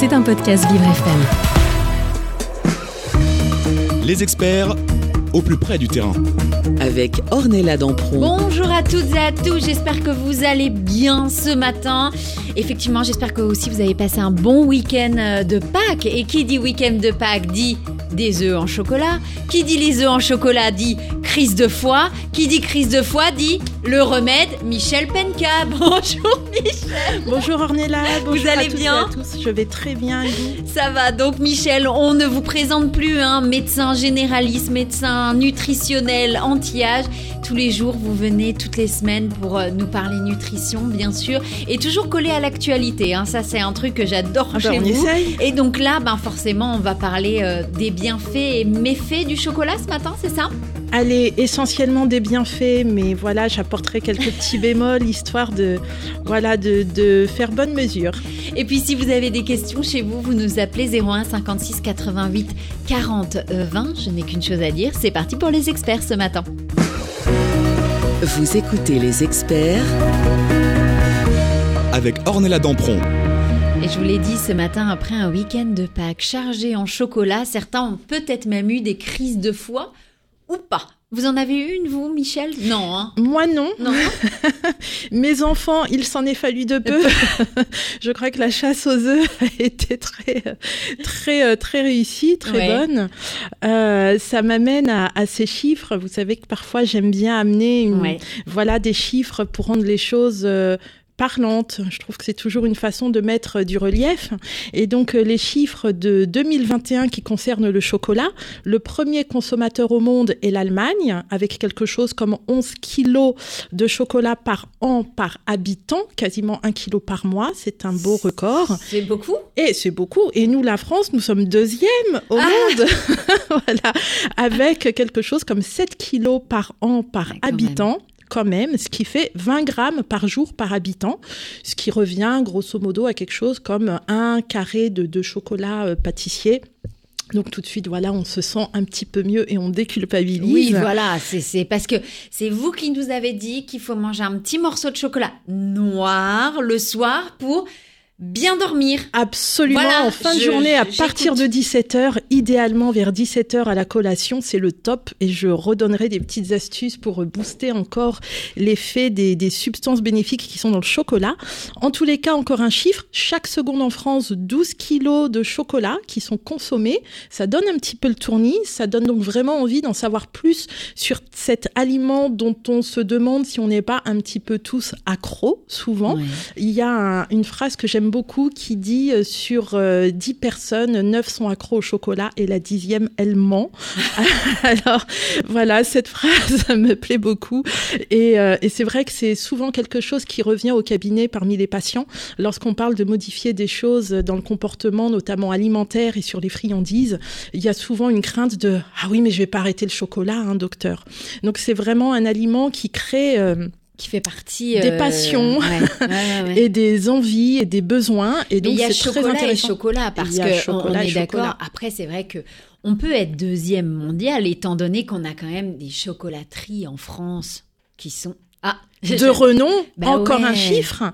C'est un podcast Vivre FM. Les experts au plus près du terrain. Avec Ornella Dampron. Bonjour à toutes et à tous, j'espère que vous allez bien ce matin. Effectivement, j'espère que aussi vous avez passé un bon week-end euh, de Pâques. Et qui dit week-end de Pâques dit des œufs en chocolat. Qui dit les œufs en chocolat dit crise de foie. Qui dit crise de foie dit le remède Michel Penka. Bonjour Michel. Bonjour Ornella. Bonjour vous allez à toutes bien et à tous. Je vais très bien. Ça va, donc Michel, on ne vous présente plus, hein, médecin généraliste, médecin nutritionnel, anti-âge. Tous les jours, vous venez toutes les semaines pour euh, nous parler nutrition, bien sûr, et toujours collé à l'actualité. hein. Ça, c'est un truc que j'adore Ah bah, chez on vous. essaye. Et donc là, ben forcément, on va parler euh, des bienfaits et méfaits du chocolat ce matin, c'est ça? Allez, essentiellement des bienfaits, mais voilà, j'apporterai quelques petits bémols histoire de, voilà, de, de faire bonne mesure. Et puis si vous avez des questions chez vous, vous nous appelez 01 56 88 40 euh, 20. Je n'ai qu'une chose à dire, c'est parti pour les experts ce matin. Vous écoutez les experts Avec Ornella Dampron. Je vous l'ai dit ce matin, après un week-end de Pâques chargé en chocolat, certains ont peut-être même eu des crises de foie ou pas. Vous en avez eu une, vous, Michel? Non, hein Moi non, Non mes enfants, il s'en est fallu de peu. Je crois que la chasse aux œufs a été très, très, très réussie, très Ouais. bonne. Euh, ça m'amène à, à ces chiffres. Vous savez que parfois j'aime bien amener une, Ouais. voilà des chiffres pour rendre les choses euh, parlantes. Je trouve que c'est toujours une façon de mettre du relief. Et donc euh, les chiffres de 2021 qui concernent le chocolat, le premier consommateur au monde est l'Allemagne, avec quelque chose comme 11 kilos de chocolat par an par habitant, quasiment 1 kilo par mois. C'est un beau record. C'est beaucoup? Et c'est beaucoup. Et nous, la France, nous sommes deuxième au Ah. monde. voilà. Avec quelque chose comme 7 kilos par an par quand habitant. Quand même, ce qui fait 20 grammes par jour par habitant, ce qui revient grosso modo à quelque chose comme un carré de, de chocolat euh, pâtissier. Donc tout de suite, voilà, on se sent un petit peu mieux et on déculpabilise. Oui, voilà, c'est- c'est parce que c'est vous qui nous avez dit qu'il faut manger un petit morceau de chocolat noir le soir pour bien dormir. Absolument, Voilà, en fin de je- journée, à partir de 17h, idéalement vers 17h à la collation, c'est le top. Et je redonnerai des petites astuces pour booster encore l'effet des, des substances bénéfiques qui sont dans le chocolat. En tous les cas, encore un chiffre, chaque seconde en France, 12 kilos de chocolat qui sont consommés. Ça donne un petit peu le tournis, ça donne donc vraiment envie d'en savoir plus sur cet aliment dont on se demande si on n'est pas un petit peu tous accros, souvent. Il y a un- une phrase que j'aime beaucoup qui dit euh, sur euh, 10 personnes, 9 sont accros au chocolat et la dixième, elle ment. Alors voilà, cette phrase me plaît beaucoup. Et, euh, et c'est vrai que c'est souvent quelque chose qui revient au cabinet parmi les patients lorsqu'on parle de modifier des choses dans le comportement, notamment alimentaire et sur les friandises. Il y a souvent une crainte de ah oui mais je vais pas arrêter le chocolat, hein, docteur. Donc c'est vraiment un aliment qui crée euh, Qui fait partie Des passions. ouais, ouais, ouais, ouais. et des envies et des besoins. Et donc, il y a c'est très chocolat et chocolat parce que chocolat on, est d'accord. Après, c'est vrai que on peut être deuxième mondial étant donné qu'on a quand même des chocolateries en France qui sont ah De renom, Bah encore un chiffre.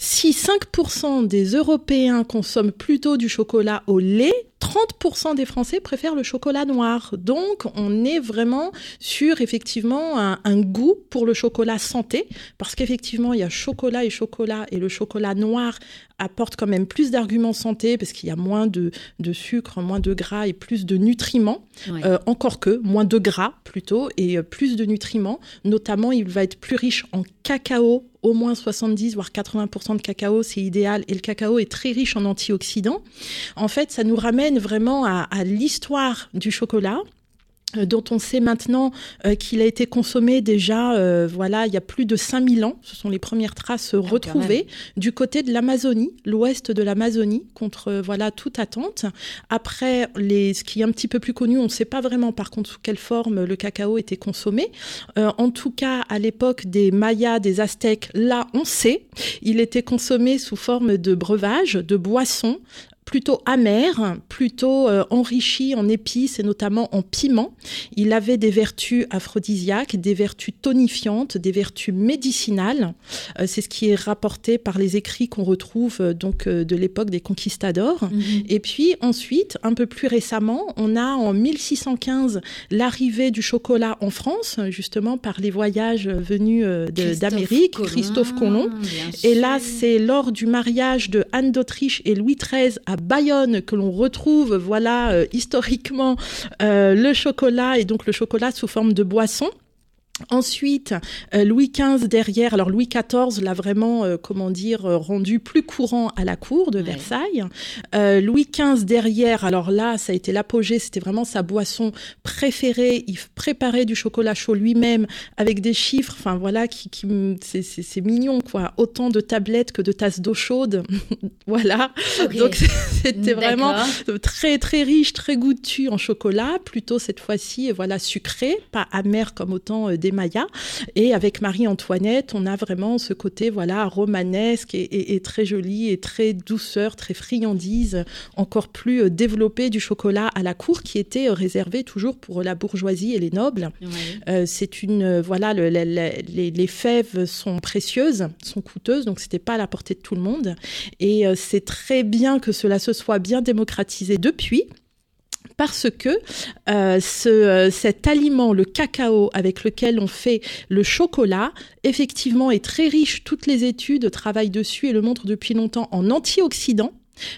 Si 5% des Européens consomment plutôt du chocolat au lait, 30% des Français préfèrent le chocolat noir. Donc, on est vraiment sur effectivement un, un goût pour le chocolat santé, parce qu'effectivement, il y a chocolat et chocolat, et le chocolat noir apporte quand même plus d'arguments santé, parce qu'il y a moins de, de sucre, moins de gras et plus de nutriments. Ouais. Euh, encore que, moins de gras plutôt, et euh, plus de nutriments. Notamment, il va être plus riche en cacao, au moins 70 voire 80% de cacao, c'est idéal. Et le cacao est très riche en antioxydants. En fait, ça nous ramène vraiment à, à l'histoire du chocolat dont on sait maintenant euh, qu'il a été consommé déjà, euh, voilà, il y a plus de 5000 ans. Ce sont les premières traces euh, Ah, retrouvées du côté de l'Amazonie, l'ouest de l'Amazonie, contre euh, voilà toute attente. Après, les, ce qui est un petit peu plus connu, on ne sait pas vraiment par contre sous quelle forme le cacao était consommé. Euh, en tout cas, à l'époque des Mayas, des Aztèques, là, on sait, il était consommé sous forme de breuvage, de boisson plutôt amer, plutôt euh, enrichi en épices et notamment en piment. Il avait des vertus aphrodisiaques, des vertus tonifiantes, des vertus médicinales. Euh, c'est ce qui est rapporté par les écrits qu'on retrouve euh, donc de l'époque des conquistadors. Mhm. Et puis ensuite, un peu plus récemment, on a en 1615 l'arrivée du chocolat en France, justement par les voyages venus Christophe d'Amérique, Colomb, Christophe Colomb. Et là, c'est lors du mariage de Anne d'Autriche et Louis XIII à Bayonne que l'on retrouve, voilà, euh, historiquement, euh, le chocolat et donc le chocolat sous forme de boisson. Ensuite, euh, Louis XV derrière, alors Louis XIV l'a vraiment, euh, comment dire, euh, rendu plus courant à la cour de Ouais. Versailles. Euh, Louis XV derrière, alors là, ça a été l'apogée, c'était vraiment sa boisson préférée. Il préparait du chocolat chaud lui-même avec des chiffres, enfin voilà, qui, c'est- mignon quoi. Autant de tablettes que de tasses d'eau chaude, voilà. Donc c'était vraiment très très riche, très goûtu en chocolat, plutôt cette fois-ci voilà sucré, pas amer comme autant euh, des Mayas. Et avec Marie-Antoinette, on a vraiment ce côté voilà romanesque et, et- et très joli et très douceur, très friandise, encore plus euh, développé du chocolat à la cour qui était euh, réservé toujours pour la bourgeoisie et les nobles. Ouais. Euh, c'est une voilà le- le- le- les, les fèves sont précieuses, sont coûteuses, donc c'était pas à la portée de tout le monde. Et c'est très bien que cela se soit bien démocratisé depuis. Parce que euh, euh, cet aliment, le cacao avec lequel on fait le chocolat, effectivement est très riche. Toutes les études travaillent dessus et le montrent depuis longtemps en antioxydants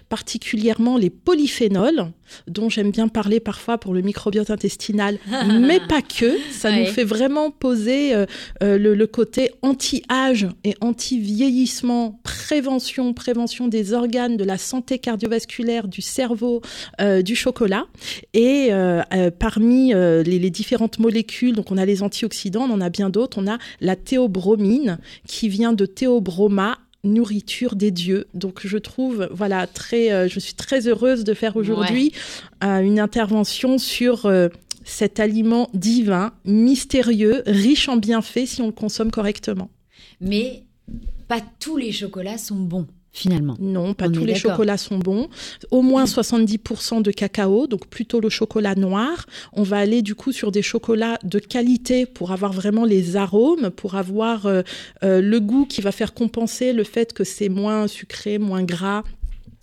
particulièrement les polyphénols, dont j'aime bien parler parfois pour le microbiote intestinal, mais pas que. Ça Ouais. nous fait vraiment poser euh, euh, le, le côté anti-âge et anti-vieillissement, prévention, prévention des organes, de la santé cardiovasculaire, du cerveau, euh, du chocolat. Et euh, parmi les, les différentes molécules, donc on a les antioxydants, on en a bien d'autres, on a la théobromine qui vient de théobroma nourriture des dieux. Donc je trouve, voilà, très, euh, je suis très heureuse de faire aujourd'hui euh, une intervention sur euh, cet aliment divin, mystérieux, riche en bienfaits si on le consomme correctement. Mais pas tous les chocolats sont bons, finalement. Non, pas On tous les chocolats sont bons. Au moins 70% de cacao, donc plutôt le chocolat noir. On va aller du coup sur des chocolats de qualité pour avoir vraiment les arômes, pour avoir euh, euh, le goût qui va faire compenser le fait que c'est moins sucré, moins gras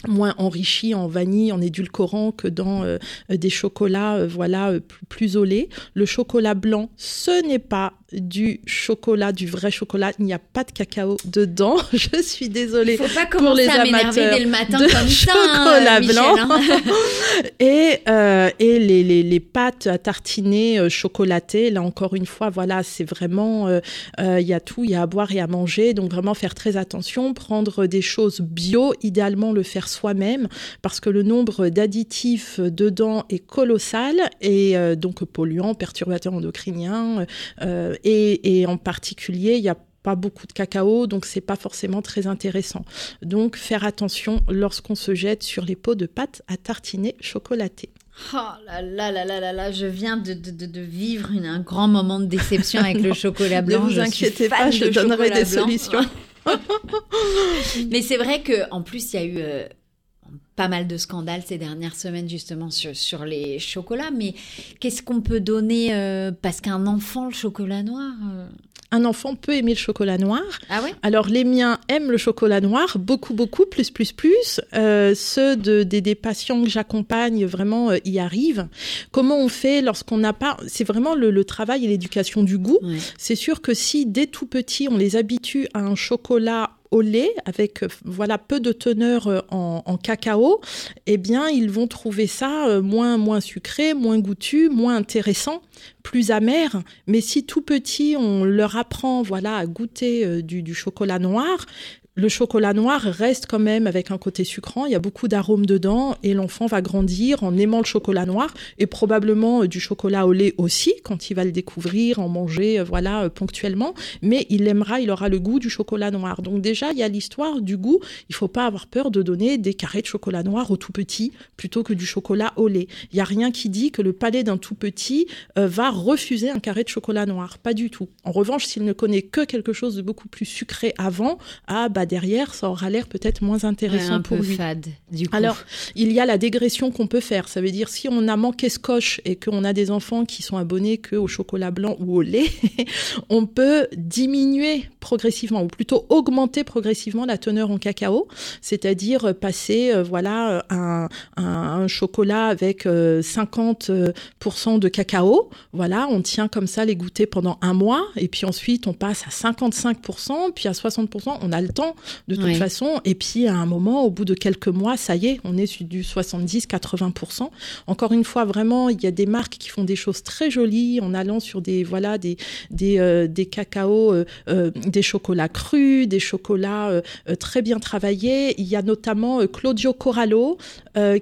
moins enrichi en vanille, en édulcorant que dans euh, des chocolats euh, voilà euh, plus, plus au lait. Le chocolat blanc, ce n'est pas du chocolat, du vrai chocolat. Il n'y a pas de cacao dedans. Je suis Il désolée. faut pas pour commencer les à amateurs dès le matin de comme ça, hein, chocolat Michel, blanc. hein. Et, euh, et les, les, les pâtes à tartiner euh, chocolatées, là encore une fois, voilà, c'est vraiment, euh, euh, il y a tout, il y a à boire et à manger, donc vraiment faire très attention, prendre des choses bio, idéalement le faire soi-même, parce que le nombre d'additifs dedans est colossal, et euh, donc polluants, perturbateurs endocriniens, euh, et, et en particulier, il y a pas beaucoup de cacao, donc c'est pas forcément très intéressant. Donc faire attention lorsqu'on se jette sur les pots de pâte à tartiner chocolatées. Oh là là là là là là, je viens de, de, de, de vivre une- un grand moment de déception avec le chocolat Ne blanc. vous Je suis inquiétez pas, je de donnerai des blanc. solutions. Mais c'est vrai que en plus, il y a eu euh, pas mal de scandales ces dernières semaines justement sur, sur les chocolats. Mais qu'est-ce qu'on peut donner euh, Parce qu'un enfant, le chocolat noir. euh, Un enfant peut aimer le chocolat noir. Ah ouais? Alors les miens aiment le chocolat noir, beaucoup, beaucoup, plus, plus, plus. Euh, ceux de, des, des patients que j'accompagne vraiment y arrivent. Comment on fait lorsqu'on n'a pas... C'est vraiment le, le travail et l'éducation du goût. Ouais. C'est sûr que si dès tout petit on les habitue à un chocolat au lait avec euh, voilà peu de teneur euh, en, en cacao, eh bien ils vont trouver ça euh, moins moins sucré, moins goûtu, moins intéressant, plus amer. Mais si tout petit on leur apprend voilà à goûter du, du chocolat noir, le chocolat noir reste quand même avec un côté sucrant, il y a beaucoup d'arômes dedans et l'enfant va grandir en aimant le chocolat noir et probablement euh, du chocolat au lait aussi quand il va le découvrir, en manger euh, voilà euh, ponctuellement, mais il aimera, il aura le goût du chocolat noir. Donc déjà, il y a l'histoire du goût, il faut pas avoir peur de donner des carrés de chocolat noir au tout petit plutôt que du chocolat au lait. Il y a rien qui dit que le palais d'un tout petit va refuser un carré de chocolat noir, pas du tout. En revanche, s'il ne connaît que quelque chose de beaucoup plus sucré avant, ah bah derrière, ça aura l'air peut-être moins intéressant un pour peu lui. fade, du coup. Alors, il y a la dégression qu'on peut faire. Ça veut dire si on a manqué scotch et qu'on a des enfants qui sont abonnés que au chocolat blanc ou au lait, on peut diminuer progressivement ou plutôt augmenter progressivement la teneur en cacao, c'est-à-dire passer euh, voilà un, un, un chocolat avec euh, 50% de cacao. Voilà, on tient comme ça les goûters pendant un mois et puis ensuite on passe à 55%, puis à 60%. On a le temps de toute Oui. façon et puis à un moment, au bout de quelques mois, ça y est, on est sur du 70-80%. Encore une fois, vraiment, il y a des marques qui font des choses très jolies en allant sur des voilà des des, euh, des cacaos, euh, euh, des chocolats crus, des chocolats très bien travaillés. Il y a notamment Claudio Corallo,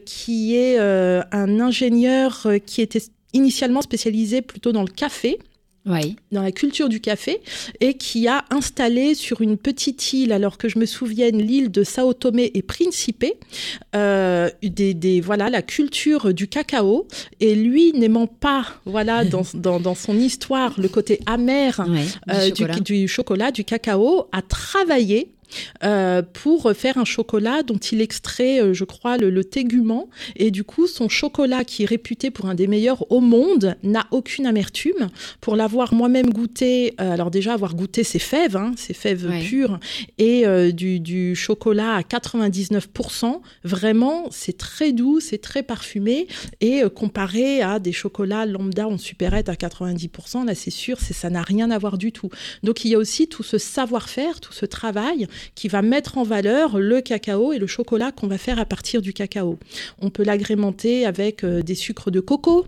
qui est un ingénieur qui était initialement spécialisé plutôt dans le café Oui. dans la culture du café et qui a installé sur une petite île, alors que je me souvienne l'île de Sao Tomé et Principe, euh, des, des voilà la culture du cacao et lui n'aimant pas voilà dans, dans, dans son histoire le côté amer du euh, chocolat. du chocolat, du cacao, a travaillé euh, pour faire un chocolat dont il extrait, euh, je crois, le, le tégument. Et du coup, son chocolat, qui est réputé pour un des meilleurs au monde, n'a aucune amertume. Pour l'avoir moi-même goûté, euh, alors déjà avoir goûté ses fèves, hein, ses fèves Ouais. pures, et euh, du, du chocolat à 99%, vraiment, c'est très doux, c'est très parfumé. Et comparé à des chocolats lambda en supérette à 90%, là, c'est sûr, ça n'a rien à voir du tout. Donc il y a aussi tout ce savoir-faire, tout ce travail qui va mettre en valeur le cacao et le chocolat qu'on va faire à partir du cacao. On peut l'agrémenter avec euh, des sucres de coco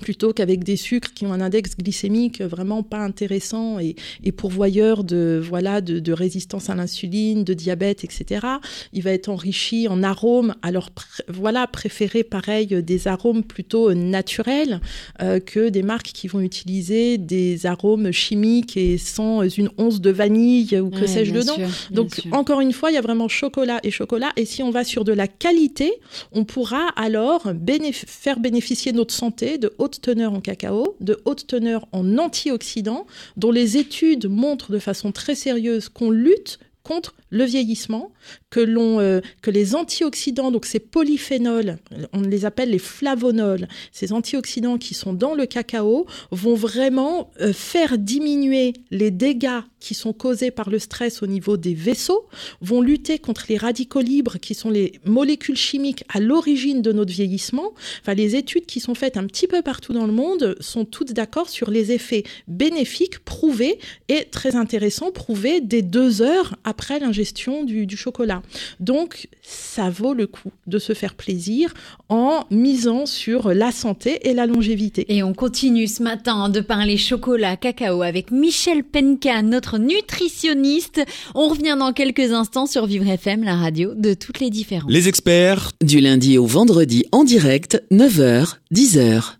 plutôt qu'avec des sucres qui ont un index glycémique vraiment pas intéressant et, et pourvoyeur de voilà de, de résistance à l'insuline, de diabète, etc. Il va être enrichi en arômes. Alors pr- voilà, préférer pareil euh, des arômes plutôt euh, naturels euh, que des marques qui vont utiliser des arômes chimiques et sans euh, une once de vanille ou que Ouais, sais-je dedans. sûr, Donc sûr. encore une fois, il y a vraiment chocolat et chocolat. Et si on va sur de la qualité, on pourra alors bénéf- faire bénéficier notre santé de haute teneur en cacao, de haute teneur en antioxydants, dont les études montrent de façon très sérieuse qu'on lutte contre le vieillissement, que l'on euh, que les antioxydants, donc ces polyphénols, on les appelle les flavonols, ces antioxydants qui sont dans le cacao vont vraiment euh, faire diminuer les dégâts qui sont causés par le stress au niveau des vaisseaux, vont lutter contre les radicaux libres qui sont les molécules chimiques à l'origine de notre vieillissement. Enfin, les études qui sont faites un petit peu partout dans le monde sont toutes d'accord sur les effets bénéfiques prouvés et très intéressants prouvés dès deux heures après l'ingestion du, du chocolat. Donc, ça vaut le coup de se faire plaisir en misant sur la santé et la longévité. Et on continue ce matin de parler chocolat, cacao avec Michel Penka, notre nutritionniste. On revient dans quelques instants sur Vivre FM, la radio de toutes les différences. Les experts Du lundi au vendredi en direct, 9h, 10h.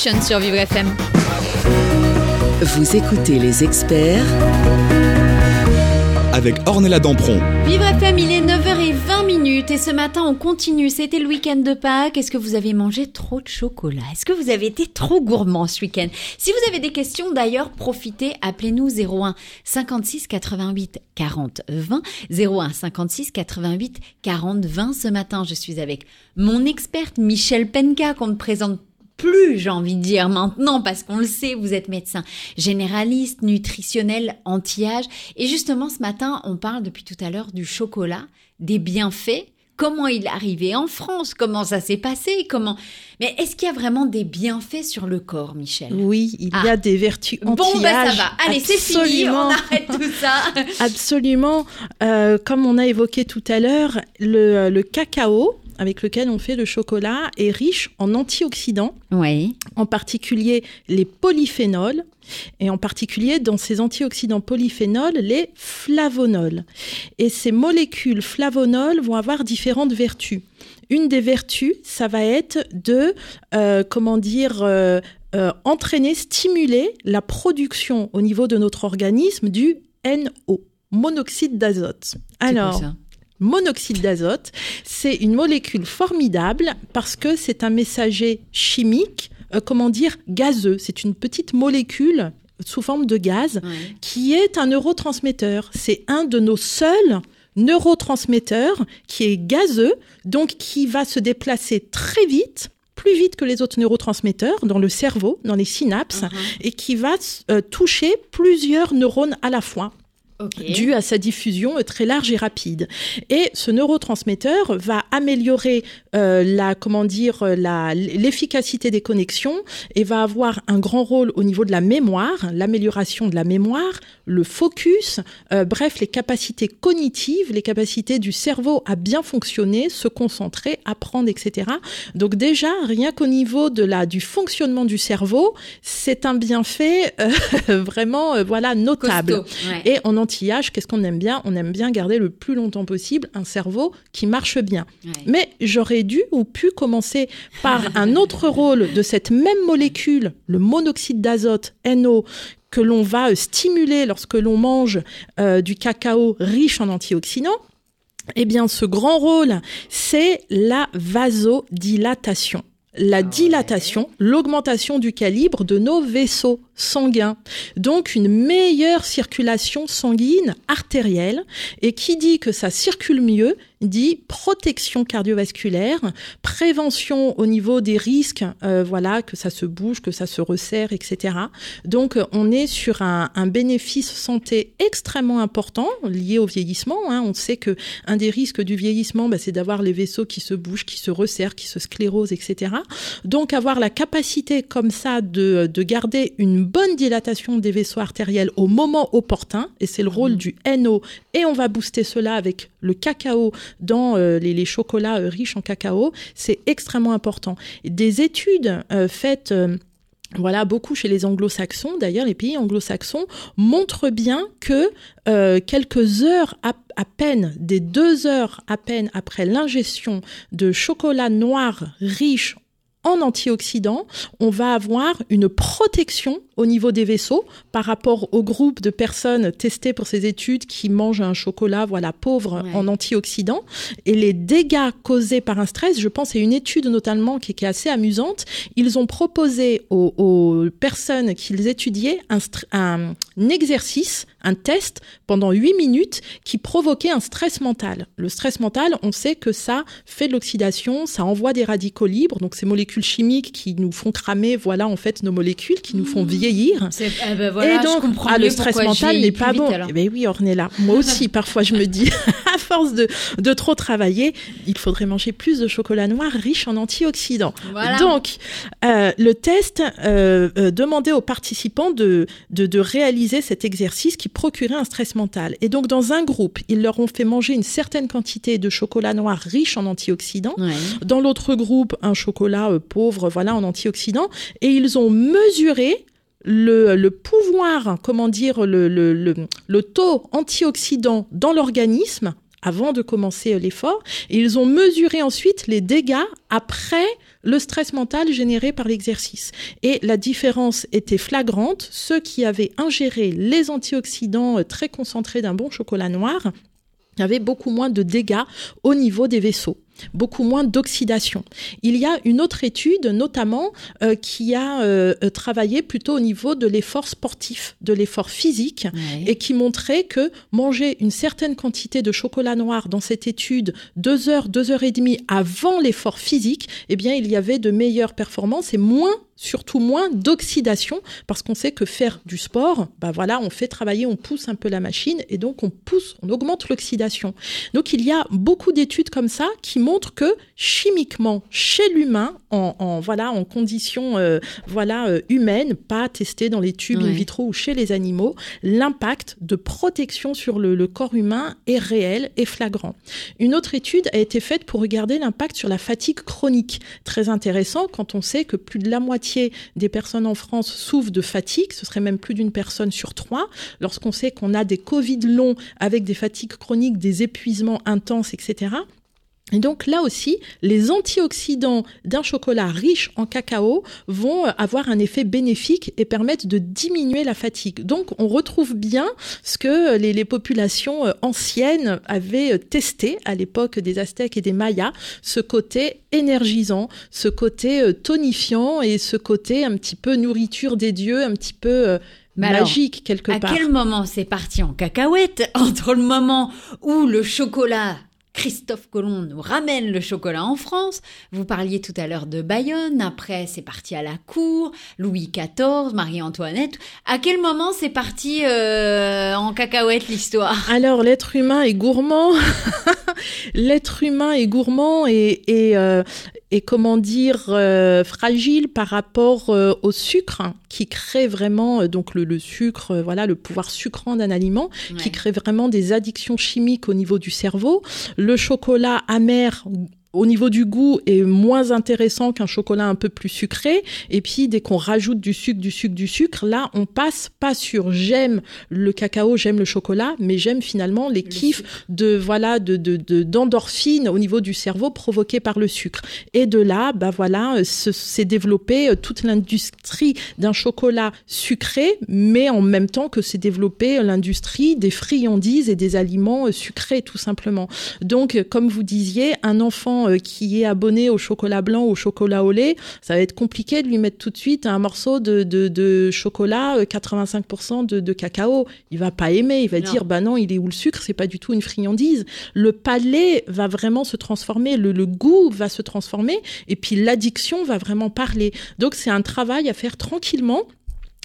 Sur Vivre FM. Vous écoutez les experts avec Ornella Dampron. Vivre FM, il est 9h20 minutes et ce matin on continue. C'était le week-end de Pâques. Est-ce que vous avez mangé trop de chocolat? Est-ce que vous avez été trop gourmand ce week-end? Si vous avez des questions d'ailleurs, profitez, appelez-nous 01 56 88 40 20. 01 56 88 40 20. Ce matin, je suis avec mon experte Michel Penka qu'on ne présente plus, j'ai envie de dire maintenant, parce qu'on le sait, vous êtes médecin généraliste, nutritionnel, anti-âge. Et justement, ce matin, on parle depuis tout à l'heure du chocolat, des bienfaits, comment il est arrivé en France, comment ça s'est passé, comment? Mais est-ce qu'il y a vraiment des bienfaits sur le corps, Michel? Oui, il y a Ah. des vertus anti-âge. Bon, ben ça va. Allez, c'est fini, on arrête tout ça. Absolument. Euh, comme on a évoqué tout à l'heure, le, le cacao avec lequel on fait le chocolat est riche en antioxydants, Oui. en particulier les polyphénols, et en particulier dans ces antioxydants polyphénols, les flavonols. Et ces molécules flavonols vont avoir différentes vertus. Une des vertus, ça va être de, euh, comment dire, euh, euh, entraîner, stimuler la production au niveau de notre organisme du NO, monoxyde d'azote. Alors, ça? Monoxyde d'azote, c'est une molécule formidable parce que c'est un messager chimique, euh, comment dire, gazeux. C'est une petite molécule sous forme de gaz qui est un neurotransmetteur. C'est un de nos seuls neurotransmetteurs qui est gazeux, donc qui va se déplacer très vite plus vite que les autres neurotransmetteurs dans le cerveau, dans les synapses, Mhm. et qui va euh, toucher plusieurs neurones à la fois Dû à sa diffusion très large et rapide. Et ce neurotransmetteur va améliorer euh, la comment dire la l'efficacité des connexions et va avoir un grand rôle au niveau de la mémoire, l'amélioration de la mémoire, le focus, euh, bref les capacités cognitives, les capacités du cerveau à bien fonctionner, se concentrer, apprendre, etc. Donc déjà rien qu'au niveau de la du fonctionnement du cerveau, c'est un bienfait euh, vraiment euh, voilà notable. Costaud. Ouais. Et en qu'est-ce qu'on aime bien? On aime bien garder le plus longtemps possible un cerveau qui marche bien. Ouais. Mais j'aurais dû ou pu commencer par un autre rôle de cette même molécule, le monoxyde d'azote, NO, que l'on va euh, stimuler lorsque l'on mange euh, du cacao riche en antioxydants. Eh bien, ce grand rôle, c'est la vasodilatation. La dilatation, l'augmentation du calibre de nos vaisseaux sanguins. Donc une meilleure circulation sanguine artérielle. Et qui dit que ça circule mieux, dit protection cardiovasculaire, prévention au niveau des risques, euh, voilà, que ça se bouge, que ça se resserre, etc. Donc on est sur un, un bénéfice santé extrêmement important lié au vieillissement. hein. On sait que un des risques du vieillissement, bah, c'est d'avoir les vaisseaux qui se bougent, qui se resserrent, qui se sclérosent, etc. Donc avoir la capacité comme ça de, de garder une bonne dilatation des vaisseaux artériels au moment opportun, et c'est le rôle du NO, et on va booster cela avec le cacao dans euh, les, les chocolats euh, riches en cacao, c'est extrêmement important. Des études euh, faites... voilà, beaucoup chez les anglo-saxons, d'ailleurs les pays anglo-saxons montrent bien que quelques heures à, à peine, des deux heures à peine après l'ingestion de chocolat noir riche en antioxydants, on va avoir une protection au niveau des vaisseaux par rapport au groupe de personnes testées pour ces études qui mangent un chocolat voilà pauvre Ouais. en antioxydants et les dégâts causés par un stress, je pense à une étude notamment qui, qui est assez amusante, ils ont proposé aux, aux personnes qu'ils étudiaient un, un exercice, un test pendant 8 minutes qui provoquait un stress mental. Le stress mental, on sait que ça fait de l'oxydation, ça envoie des radicaux libres, donc ces molécules chimiques qui nous font cramer, voilà en fait nos molécules, qui nous font vieillir. C'est- ah ben voilà, et donc, ah, le stress mental n'est pas bon. Eh ben oui, Ornella. Moi aussi, parfois, je me dis, à force de, de trop travailler, il faudrait manger plus de chocolat noir riche en antioxydants. Voilà. Donc, euh, le test euh, euh, demandait aux participants de, de, de réaliser cet exercice qui procurait un stress mental. Et donc, dans un groupe, ils leur ont fait manger une certaine quantité de chocolat noir riche en antioxydants. Ouais. Dans l'autre groupe, un chocolat euh, pauvre, voilà, en antioxydants. Et ils ont mesuré le, pouvoir, comment dire, le, le, taux antioxydant dans l'organisme avant de commencer l'effort. Et ils ont mesuré ensuite les dégâts après le stress mental généré par l'exercice. Et la différence était flagrante. Ceux qui avaient ingéré les antioxydants euh, très concentrés d'un bon chocolat noir avaient beaucoup moins de dégâts au niveau des vaisseaux beaucoup moins d'oxydation. Il y a une autre étude, notamment, euh, qui a euh, travaillé plutôt au niveau de l'effort sportif, de l'effort physique, et qui montrait que manger une certaine quantité de chocolat noir dans cette étude deux heures, deux heures et demie avant l'effort physique, eh bien, il y avait de meilleures performances et moins surtout moins d'oxydation parce qu'on sait que faire du sport, bah voilà, on fait travailler, on pousse un peu la machine et donc on pousse, on augmente l'oxydation. Donc il y a beaucoup d'études comme ça qui montrent que chimiquement chez l'humain, en, en voilà en conditions euh, voilà euh, humaines, pas testées dans les tubes in Ouais. vitro ou chez les animaux, l'impact de protection sur le, le corps humain est réel et flagrant. Une autre étude a été faite pour regarder l'impact sur la fatigue chronique. Très intéressant quand on sait que plus de la moitié des personnes en France souffrent de fatigue, ce serait même plus d'une personne sur trois. Lorsqu'on sait qu'on a des Covid longs avec des fatigues chroniques, des épuisements intenses, etc. Et donc là aussi, les antioxydants d'un chocolat riche en cacao vont euh, avoir un effet bénéfique et permettre de diminuer la fatigue. Donc on retrouve bien ce que les, les populations euh, anciennes avaient euh, testé à l'époque des Aztèques et des Mayas, ce côté énergisant, ce côté euh, tonifiant et ce côté un petit peu nourriture des dieux, un petit peu euh, alors, magique quelque À part. quel moment c'est parti en cacahuète entre le moment où le chocolat Christophe Colomb nous ramène le chocolat en France. Vous parliez tout à l'heure de Bayonne. Après, c'est parti à la cour. Louis XIV, Marie-Antoinette. À quel moment c'est parti euh, en cacahuète l'histoire? Alors, l'être humain est gourmand. l'être humain est gourmand et, et, euh, et comment dire, euh, fragile par rapport euh, au sucre hein, qui crée vraiment, euh, donc le, le sucre, voilà, le pouvoir sucrant d'un aliment, qui crée vraiment des addictions chimiques au niveau du cerveau. Le chocolat amer au niveau du goût est moins intéressant qu'un chocolat un peu plus sucré. Et puis, dès qu'on rajoute du sucre, du sucre, du sucre, là, on passe pas sur j'aime le cacao, j'aime le chocolat, mais j'aime finalement les kiffs de, voilà, de, de, de- d'endorphines au niveau du cerveau provoqués par le sucre. Et de là, bah voilà, euh, se- s'est développée euh, toute l'industrie d'un chocolat sucré, mais en même temps que s'est développée euh, l'industrie des friandises et des aliments sucrés, tout simplement. Donc, comme vous disiez, un enfant euh, qui est abonné au chocolat blanc ou au chocolat au lait, ça va être compliqué de lui mettre tout de suite un morceau de, de, de chocolat euh, 85% de, de cacao. Il va pas aimer, il va Non. dire bah non, il est où le sucre? C'est pas du tout une friandise. Le palais va vraiment se transformer, le, le goût va se transformer, et puis l'addiction va vraiment parler. Donc c'est un travail à faire tranquillement.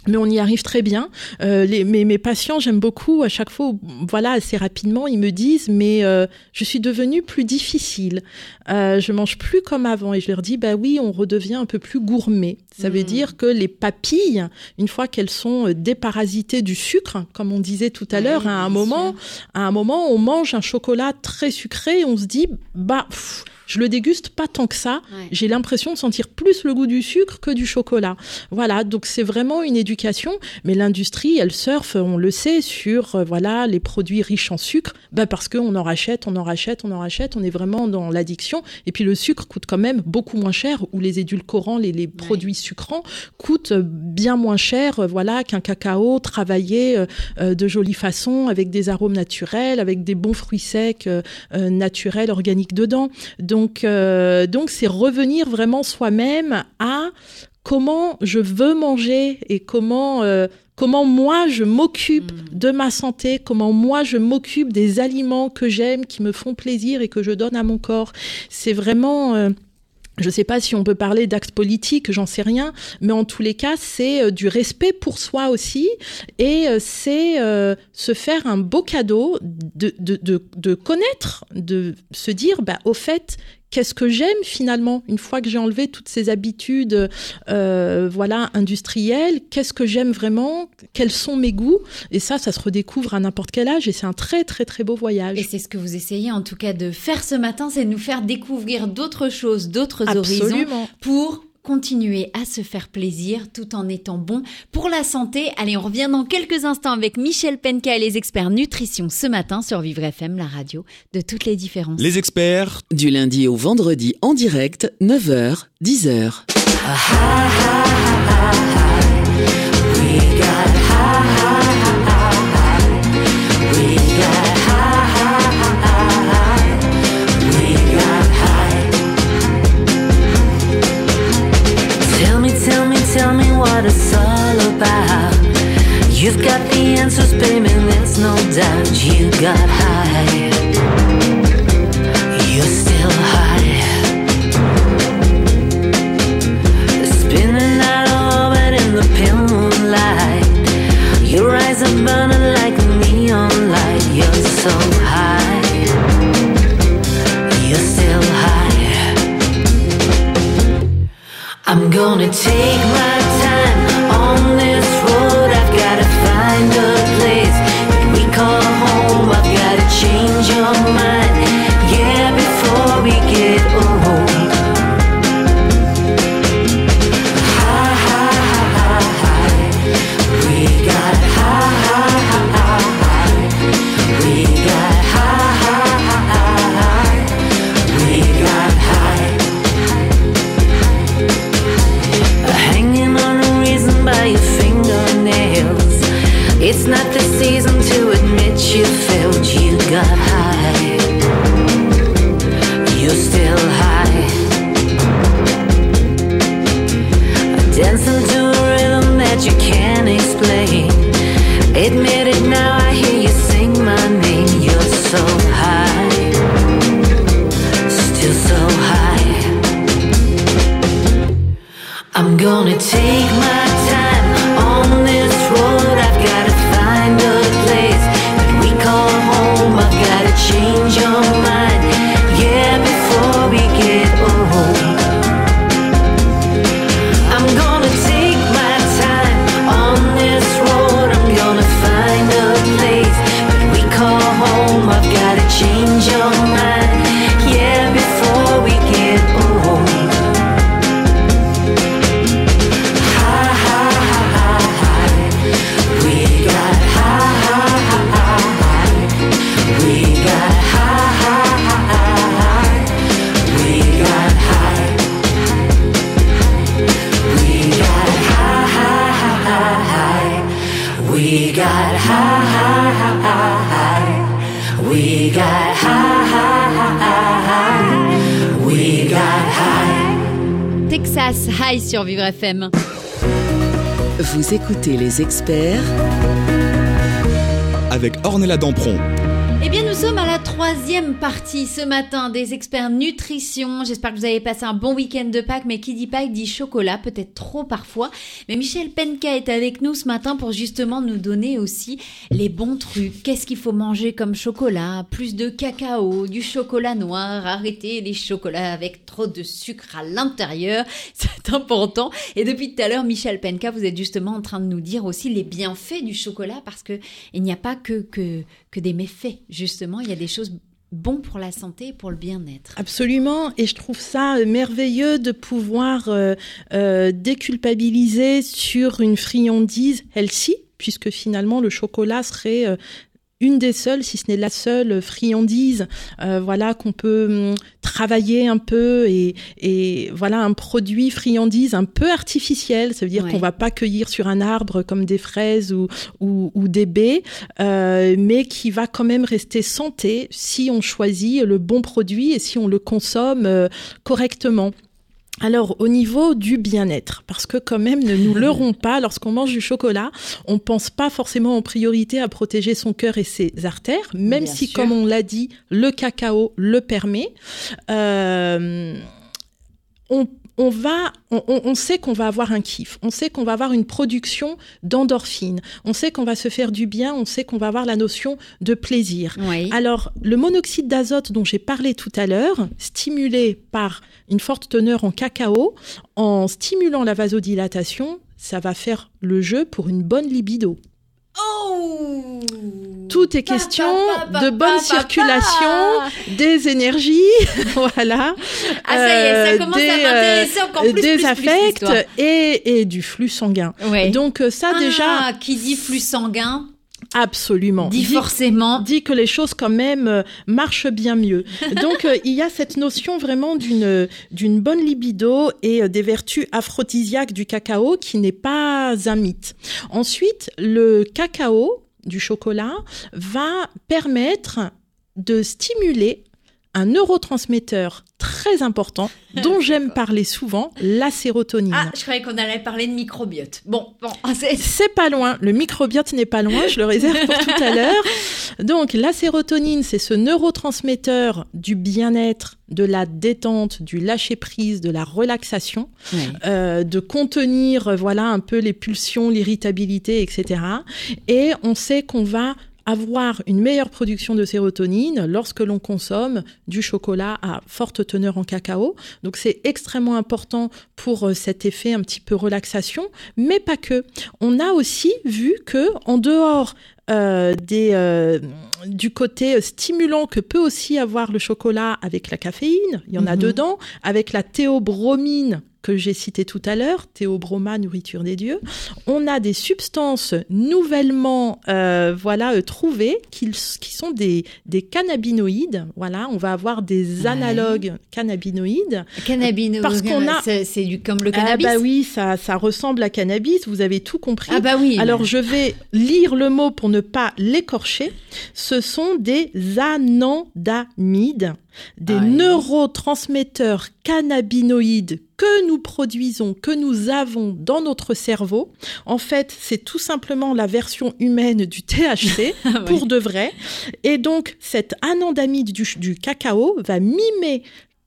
Mais on y arrive très bien. Euh, les, mes, mes patients, j'aime beaucoup à chaque fois, voilà, assez rapidement, ils me disent, mais euh, je suis devenue plus difficile. Euh, je mange plus comme avant. Et je leur dis, bah oui, on redevient un peu plus gourmet. Ça veut Mhm. dire que les papilles, une fois qu'elles sont euh, déparasitées du sucre, comme on disait tout à l'heure, à un moment, sûr. à un moment, on mange un chocolat très sucré, et on se dit, bah, pff, je le déguste pas tant que ça. Ouais. J'ai l'impression de sentir plus le goût du sucre que du chocolat. Voilà, donc c'est vraiment une éducation. Mais l'industrie, elle surfe, on le sait, sur euh, voilà les produits riches en sucre, bah parce qu'on en rachète, on en rachète, on en rachète. On est vraiment dans l'addiction. Et puis le sucre coûte quand même beaucoup moins cher, ou les édulcorants, les, les produits sucrants coûtent euh, bien moins cher, euh, voilà, qu'un cacao travaillé euh, de jolie façon, avec des arômes naturels, avec des bons fruits secs naturels, organiques dedans. Donc, euh, donc c'est revenir vraiment soi-même à comment je veux manger et comment euh, comment moi je m'occupe Mm. de ma santé, comment moi je m'occupe des aliments que j'aime, qui me font plaisir et que je donne à mon corps. C'est vraiment euh, je ne sais pas si on peut parler d'actes politiques, j'en sais rien, mais en tous les cas, c'est euh, du respect pour soi aussi, et euh, c'est euh, se faire un beau cadeau de, de, de, de connaître, de se dire, bah, au fait, qu'est-ce que j'aime finalement une fois que j'ai enlevé toutes ces habitudes euh, voilà industrielles qu'est-ce que j'aime vraiment quels sont mes goûts? Et ça ça se redécouvre à n'importe quel âge et c'est un très très très beau voyage. Et c'est ce que vous essayez en tout cas de faire ce matin, c'est de nous faire découvrir d'autres choses, d'autres horizons pour continuer à se faire plaisir tout en étant bon pour la santé. Allez, on revient dans quelques instants avec Michel Penka et les experts nutrition ce matin sur Vivre FM, la radio de toutes les différences. Les experts, Du lundi au vendredi en direct, 9h, 10h. Tell what it's all about. You've got the answers, baby, there's no doubt. You got high. You're still high. Spinning out of orbit in the pale moonlight. Your eyes are burning FM. Vous écoutez les experts avec Ornella Dampron. Troisième partie ce matin des experts nutrition. J'espère que vous avez passé un bon week-end de Pâques, mais qui dit Pâques dit chocolat, peut-être trop parfois. Mais Michel Penka est avec nous ce matin pour justement nous donner aussi les bons trucs. Qu'est-ce qu'il faut manger comme chocolat? Plus de cacao, du chocolat noir, arrêter les chocolats avec trop de sucre à l'intérieur, c'est important. Et depuis tout à l'heure, Michel Penka, vous êtes justement en train de nous dire aussi les bienfaits du chocolat parce que il n'y a pas que, que, que des méfaits, justement, il y a des choses bonnes pour la santé et pour le bien-être. Absolument, et je trouve ça euh, merveilleux de pouvoir euh, euh, déculpabiliser sur une friandise healthy, puisque finalement le chocolat serait une des seules, si ce n'est la seule friandise, euh, voilà qu'on peut hum, travailler un peu et, et voilà un produit friandise un peu artificiel. Ça veut dire Ouais. qu'on va pas cueillir sur un arbre comme des fraises ou, ou, ou des baies, euh, mais qui va quand même rester santé si on choisit le bon produit et si on le consomme euh, correctement. Alors au niveau du bien-être, parce que quand même ne nous leurrons pas, lorsqu'on mange du chocolat, on pense pas forcément en priorité à protéger son cœur et ses artères, même Bien si, sûr. comme on l'a dit, le cacao le permet. Euh, on, on va, on, sait qu'on va avoir un kiff, on sait qu'on va avoir une production d'endorphines, on sait qu'on va se faire du bien, on sait qu'on va avoir la notion de plaisir. Oui. Alors, le monoxyde d'azote dont j'ai parlé tout à l'heure, stimulé par une forte teneur en cacao, en stimulant la vasodilatation, ça va faire le jeu pour une bonne libido. Oh Tout est question pa, pa, pa, de bonne circulation, des énergies, voilà. Ah, ça y est, ça euh, commence des, à m'intéresser encore plus, des plus, plus, affects et, et du flux sanguin. Ouais. Donc euh, ça déjà, Ah, qui dit flux sanguin, absolument. dit forcément. dit que les choses quand même euh, marchent bien mieux. Donc euh, il y a cette notion vraiment d'une d'une bonne libido et euh, des vertus aphrodisiaques du cacao qui n'est pas un mythe. Ensuite, le cacao du chocolat va permettre de stimuler un neurotransmetteur très important dont j'aime parler souvent, la sérotonine. Ah, je croyais qu'on allait parler de microbiote. Bon, bon, c'est... Pas loin, le microbiote n'est pas loin, je le réserve pour tout à l'heure. Donc la sérotonine, c'est ce neurotransmetteur du bien-être, de la détente, du lâcher-prise, de la relaxation, euh, de contenir voilà un peu les pulsions, l'irritabilité, etc. Et on sait qu'on va avoir une meilleure production de sérotonine lorsque l'on consomme du chocolat à forte teneur en cacao. Donc c'est extrêmement important pour euh, cet effet un petit peu relaxation, mais pas que. On a aussi vu que en dehors euh, des, euh, du côté stimulant que peut aussi avoir le chocolat avec la caféine, il y en a Mhm. dedans, avec la théobromine que j'ai cité tout à l'heure, théobroma, nourriture des dieux, on a des substances nouvellement euh, voilà euh, trouvées qui, qui sont des, des cannabinoïdes. Voilà, on va avoir des Ouais. analogues cannabinoïdes. Cannabino, Parce qu'on a- c'est, du comme le cannabis. Ah bah oui, ça, ça ressemble à cannabis. Vous avez tout compris. Ah bah oui. Alors je vais lire le mot pour ne pas l'écorcher. Ce sont des anandamides, des Ah neurotransmetteurs cannabinoïdes que nous produisons, que nous avons dans notre cerveau. En fait, c'est tout simplement la version humaine du THC Ah oui. pour de vrai. Et donc, cette anandamide du, du cacao va mimer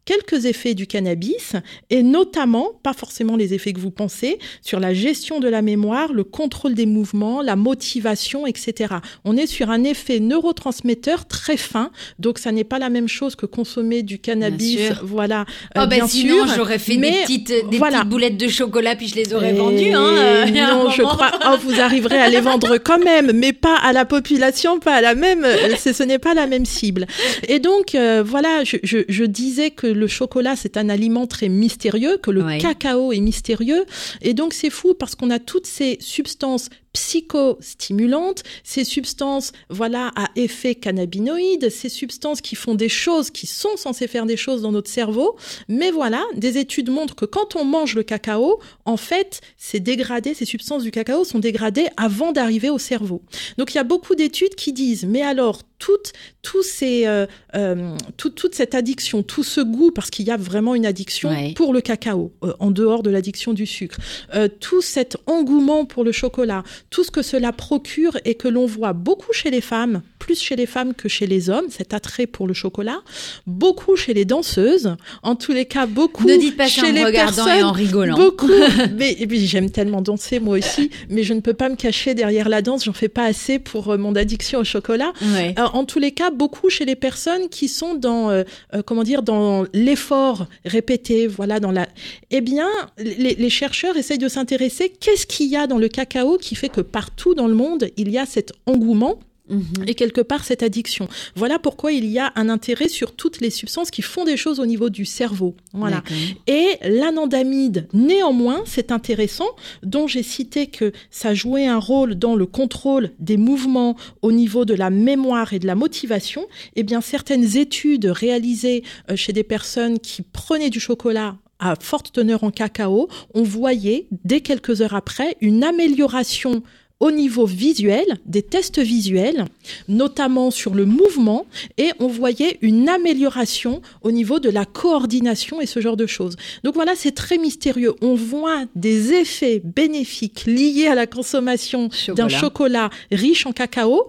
quelques effets du cannabis et notamment, pas forcément les effets que vous pensez, sur la gestion de la mémoire, le contrôle des mouvements, la motivation, etc. On est sur un effet neurotransmetteur très fin, donc ça n'est pas la même chose que consommer du cannabis, voilà, Oh euh, bah bien sinon j'aurais fait des petites des voilà. petites boulettes de chocolat puis je les aurais Et vendues hein. euh, non, je crois. Oh, vous arriverez à les vendre quand même, mais pas à la population, pas à la même. euh, Ce n'est pas la même cible. Et donc, euh, voilà, je, je, je disais que le chocolat c'est un aliment très mystérieux, que le Ouais. cacao est mystérieux, et donc c'est fou parce qu'on a toutes ces substances psychostimulantes, ces substances, voilà, à effet cannabinoïde, ces substances qui font des choses, qui sont censées faire des choses dans notre cerveau, mais voilà, des études montrent que quand on mange le cacao, en fait, c'est dégradé, ces substances du cacao sont dégradées avant d'arriver au cerveau. Donc il y a beaucoup d'études qui disent, mais alors toute, tous ces, euh, euh, tout- toute cette addiction, tout ce goût, parce qu'il y a vraiment une addiction Ouais. pour le cacao, euh, en dehors de l'addiction du sucre, euh, tout cet engouement pour le chocolat, tout ce que cela procure et que l'on voit beaucoup chez les femmes, plus chez les femmes que chez les hommes, cet attrait pour le chocolat, beaucoup chez les danseuses, en tous les cas beaucoup Ne dites pas ça chez en les regardant personnes et en rigolant. Beaucoup. mais j'aime tellement danser moi aussi, mais je ne peux pas me cacher derrière la danse. J'en fais pas assez pour euh, mon addiction au chocolat. Ouais. Euh, en tous les cas, beaucoup chez les personnes qui sont dans, euh, euh, comment dire, dans l'effort répété, voilà, dans la. Eh bien, les, les chercheurs essayent de s'intéresser. Qu'est-ce qu'il y a dans le cacao qui fait que partout dans le monde il y a cet engouement Mhm. et quelque part cette addiction. Voilà pourquoi il y a un intérêt sur toutes les substances qui font des choses au niveau du cerveau. Voilà. Et l'anandamide, néanmoins, c'est intéressant, dont j'ai cité que ça jouait un rôle dans le contrôle des mouvements au niveau de la mémoire et de la motivation. Eh bien, certaines études réalisées euh, chez des personnes qui prenaient du chocolat à forte teneur en cacao, on voyait, dès quelques heures après, une amélioration au niveau visuel, des tests visuels, notamment sur le mouvement, et on voyait une amélioration au niveau de la coordination et ce genre de choses. Donc voilà, c'est très mystérieux. On voit des effets bénéfiques liés à la consommation d'un Chocolat. riche en cacao.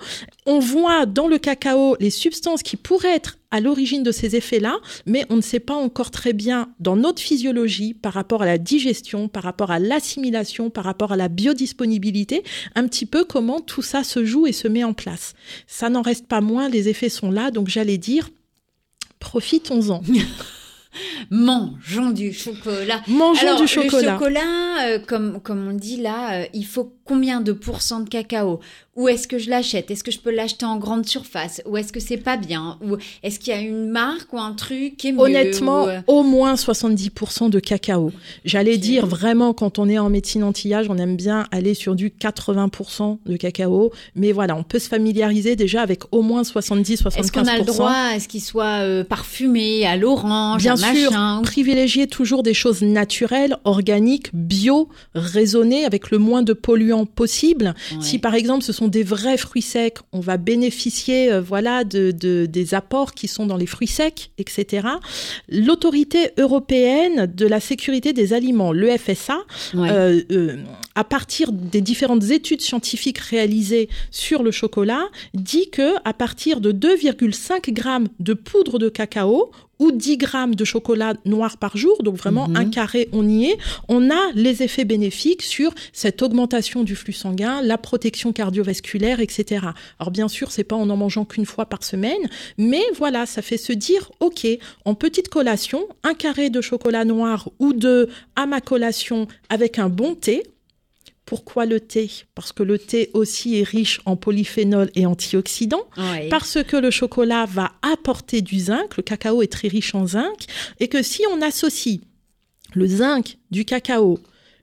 On voit dans le cacao les substances qui pourraient être à l'origine de ces effets-là, mais on ne sait pas encore très bien dans notre physiologie par rapport à la digestion, par rapport à l'assimilation, par rapport à la biodisponibilité, un petit peu comment tout ça se joue et se met en place. Ça n'en reste pas moins, les effets sont là, donc j'allais dire, profitons-en. Mangeons du chocolat. Mangeons Alors, du chocolat. Le chocolat, euh, comme, comme on dit là, euh, il faut combien de pourcents de cacao? Où est-ce que je l'achète? Est-ce que je peux l'acheter en grande surface? Ou est-ce que c'est pas bien? Ou est-ce qu'il y a une marque ou un truc qui est mieux Honnêtement, Ou, euh, au moins 70% de cacao. J'allais dire vraiment, quand on est en médecine anti-âge, on aime bien aller sur du 80% de cacao. Mais voilà, on peut se familiariser déjà avec au moins 70-75%. Est-ce qu'on a le droit à ce qu'il soit euh, parfumé à l'orange, Bien sûr, machin privilégier toujours des choses naturelles, organiques, bio, raisonnées, avec le moins de polluants possible. Ouais. Si par exemple ce sont des vrais fruits secs, on va bénéficier euh, voilà de, de- des apports qui sont dans les fruits secs, etc. L'autorité européenne de la sécurité des aliments, le FSA, Ouais. euh, euh, à partir des différentes études scientifiques réalisées sur le chocolat, dit que à partir de 2,5 grammes de poudre de cacao ou 10 grammes de chocolat noir par jour, donc vraiment Mhm. un carré, on y est, on a les effets bénéfiques sur cette augmentation du flux sanguin, la protection cardiovasculaire, etc. Alors bien sûr, c'est pas en en mangeant qu'une fois par semaine, mais voilà, ça fait se dire, ok, en petite collation, un carré de chocolat noir ou deux à ma collation avec un bon thé. Pourquoi le thé? Parce que le thé aussi est riche en polyphénol et antioxydants. Parce que le chocolat va apporter du zinc, le cacao est très riche en zinc, et que si on associe le zinc du cacao,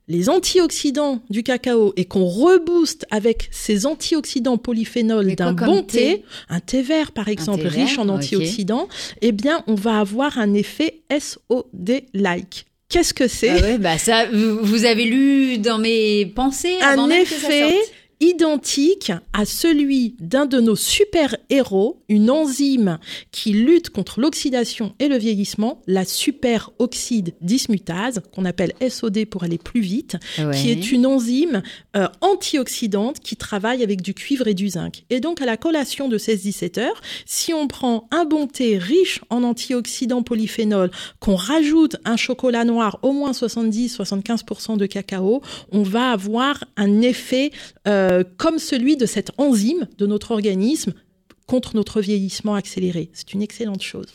les antioxydants du cacao, et qu'on rebooste avec ces antioxydants polyphénols d'un bon thé? thé, un thé vert par exemple, thé riche vert, en antioxydants, eh bien on va avoir un effet SOD-like. Qu'est-ce que c'est? Ah ouais, bah ça, vous avez lu dans mes pensées avant un même que ça effet sorte. Identique à celui d'un de nos super-héros, une enzyme qui lutte contre l'oxydation et le vieillissement, la superoxyde dismutase, qu'on appelle SOD pour aller plus vite, Ouais. qui est une enzyme euh, antioxydante qui travaille avec du cuivre et du zinc. Et donc, à la collation de 16-17 heures, si on prend un bon thé riche en antioxydants polyphénol, qu'on rajoute un chocolat noir, au moins 70-75% de cacao, on va avoir un effet euh, comme celui de cette enzyme de notre organisme contre notre vieillissement accéléré. C'est une excellente chose.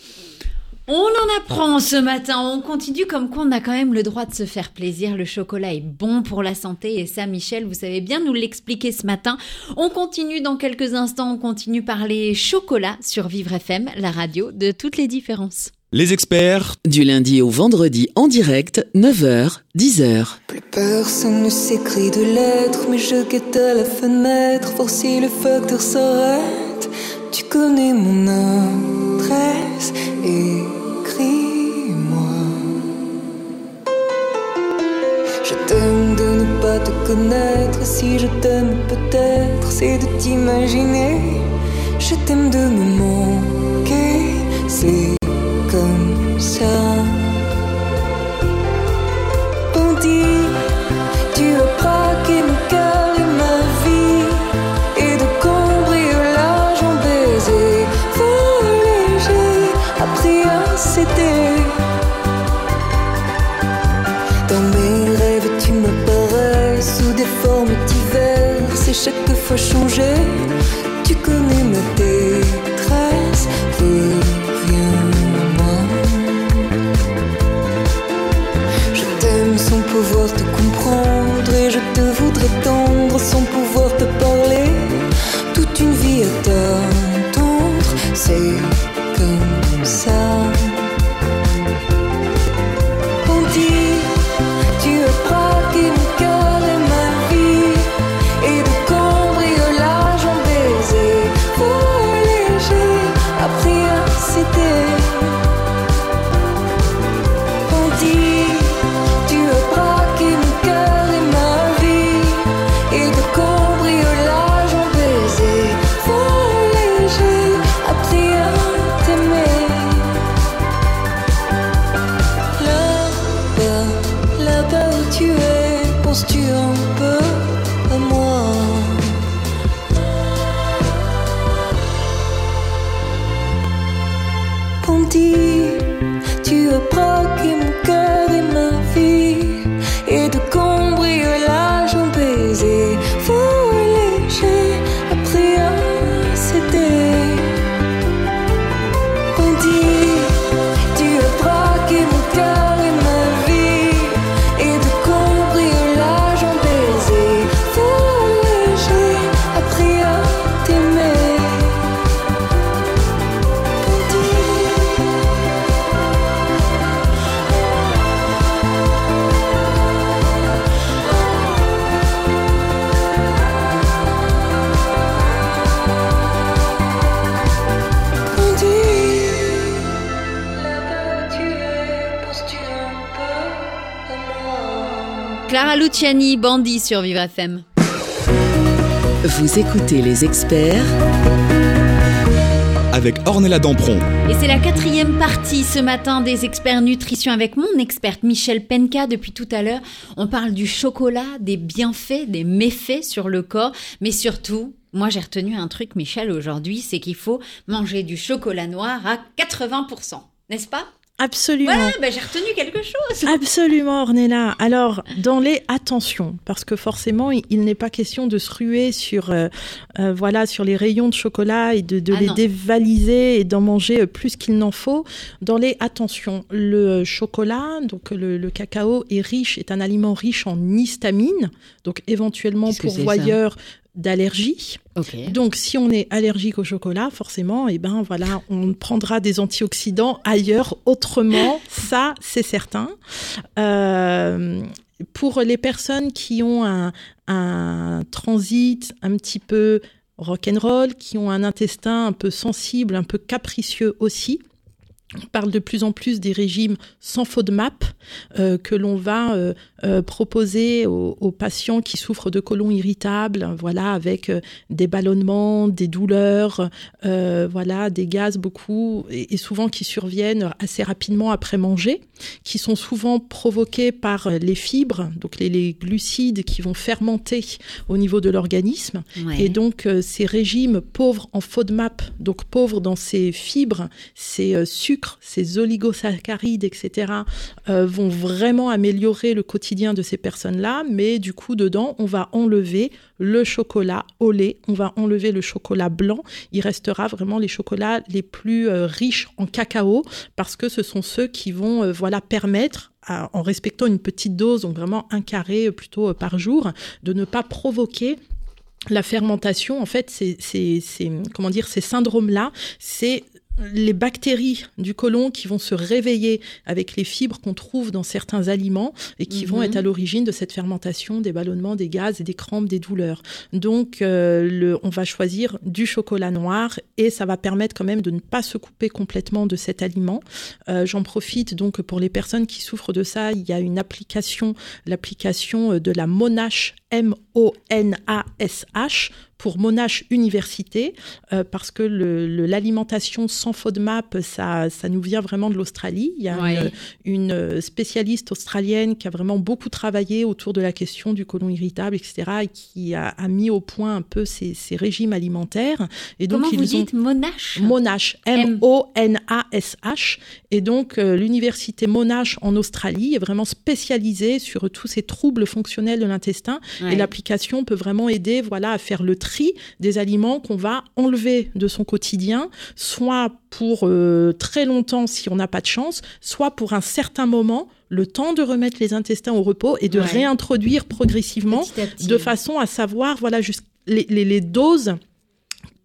On en apprend ce matin, on continue comme quoi on a quand même le droit de se faire plaisir. Le chocolat est bon pour la santé et ça, Michel, vous savez bien nous l'expliquer ce matin. On continue dans quelques instants, on continue par les chocolats sur Vivre FM, la radio de toutes les différences. Les experts Du lundi au vendredi en direct, 9h, 10h. Plus personne ne s'écrit de lettres, mais je guette à la fenêtre, voir si le facteur s'arrête. Tu connais mon adresse, écris-moi. Je t'aime de ne pas te connaître, si je t'aime peut-être, c'est de t'imaginer. Je t'aime de me manquer, c'est ça. On dit, tu as braqué mon cœur et ma vie, et de cambriolage en baiser, vol léger, appris à céder. Dans mes rêves, tu m'apparais sous des formes diverses, et chaque fois changé, Bandit sur Vivre FM. Vous écoutez les experts avec Ornella Dampron. Et c'est la quatrième partie ce matin des experts nutrition avec mon experte Michel Penka. Depuis tout à l'heure, on parle du chocolat, des bienfaits, des méfaits sur le corps, mais surtout, moi j'ai retenu un truc Michel aujourd'hui, c'est qu'il faut manger du chocolat noir à 80%, n'est-ce pas? Absolument. Ouais, bah, j'ai retenu quelque chose. Absolument, Ornella. Alors, dans les attention, parce que forcément, il, il n'est pas question de se ruer sur, euh, euh, voilà, sur les rayons de chocolat et de, de Ah les non. dévaliser et d'en manger euh, plus qu'il n'en faut. Dans les attention, le chocolat, donc le, le cacao est riche, est un aliment riche en histamine, donc éventuellement pourvoyeur d'allergies. Ok. Donc, si on est allergique au chocolat, forcément, eh ben voilà, on prendra des antioxydants ailleurs, autrement. ça, c'est certain. Euh, pour les personnes qui ont un, un transit un petit peu rock'n'roll, qui ont un intestin un peu sensible, un peu capricieux aussi. On parle de plus en plus des régimes sans FODMAP euh, que l'on va euh, euh, proposer aux, aux patients qui souffrent de côlon irritable, voilà, avec euh, des ballonnements, des douleurs, euh, voilà, des gaz beaucoup et, et souvent qui surviennent assez rapidement après manger, qui sont souvent provoqués par euh, les fibres, donc les, les glucides qui vont fermenter au niveau de l'organisme. Ouais. Et donc, euh, ces régimes pauvres en FODMAP, donc pauvres dans ces fibres, ces sucres, ces oligosaccharides, etc., vont vraiment améliorer le quotidien de ces personnes-là. Mais du coup, dedans, on va enlever le chocolat au lait, on va enlever le chocolat blanc. Il restera vraiment les chocolats les plus euh, riches en cacao parce que ce sont ceux qui vont, euh, voilà, permettre en respectant une petite dose, donc vraiment un carré euh, plutôt par jour, de ne pas provoquer la fermentation, en fait, c'est, c'est, c'est comment dire, ces syndromes-là, c'est les bactéries du côlon qui vont se réveiller avec les fibres qu'on trouve dans certains aliments et qui vont Mhm. être à l'origine de cette fermentation, des ballonnements, des gaz et des crampes, des douleurs. Donc, euh, le, on va choisir du chocolat noir et ça va permettre quand même de ne pas se couper complètement de cet aliment. Euh, J'en profite donc pour les personnes qui souffrent de ça. Il y a une application, l'application euh, de la Monash, M-O-N-A-S-H, pour Monash Université, euh, parce que le- le- l'alimentation sans FODMAP, ça, ça nous vient vraiment de l'Australie. Il y a Ouais. une, une spécialiste australienne qui a vraiment beaucoup travaillé autour de la question du côlon irritable, etc., et qui a, a mis au point un peu ces, ces régimes alimentaires. Et donc, Comment ils vous ont dites Monash? Monash, M-O-N-A-S-H. Et donc, euh, l'université Monash en Australie est vraiment spécialisée sur tous ces troubles fonctionnels de l'intestin. Ouais. Et l'application peut vraiment aider voilà, à faire le tri des aliments qu'on va enlever de son quotidien, soit pour euh, très longtemps si on n'a pas de chance, soit pour un certain moment, le temps de remettre les intestins au repos et de Ouais. réintroduire progressivement Petit à petit. de façon à savoir voilà les, les doses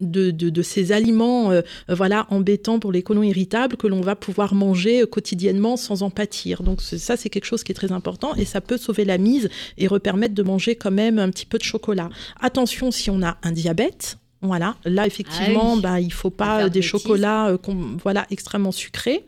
de, de, de ces aliments euh, euh, voilà embêtants pour les colons irritables que l'on va pouvoir manger euh, quotidiennement sans en pâtir. Donc ça c'est quelque chose qui est très important et ça peut sauver la mise et repermettre de manger quand même un petit peu de chocolat. Attention si on a un diabète. Voilà, là effectivement, Ah oui. bah, il faut Faut pas euh, des chocolats euh, voilà extrêmement sucrés.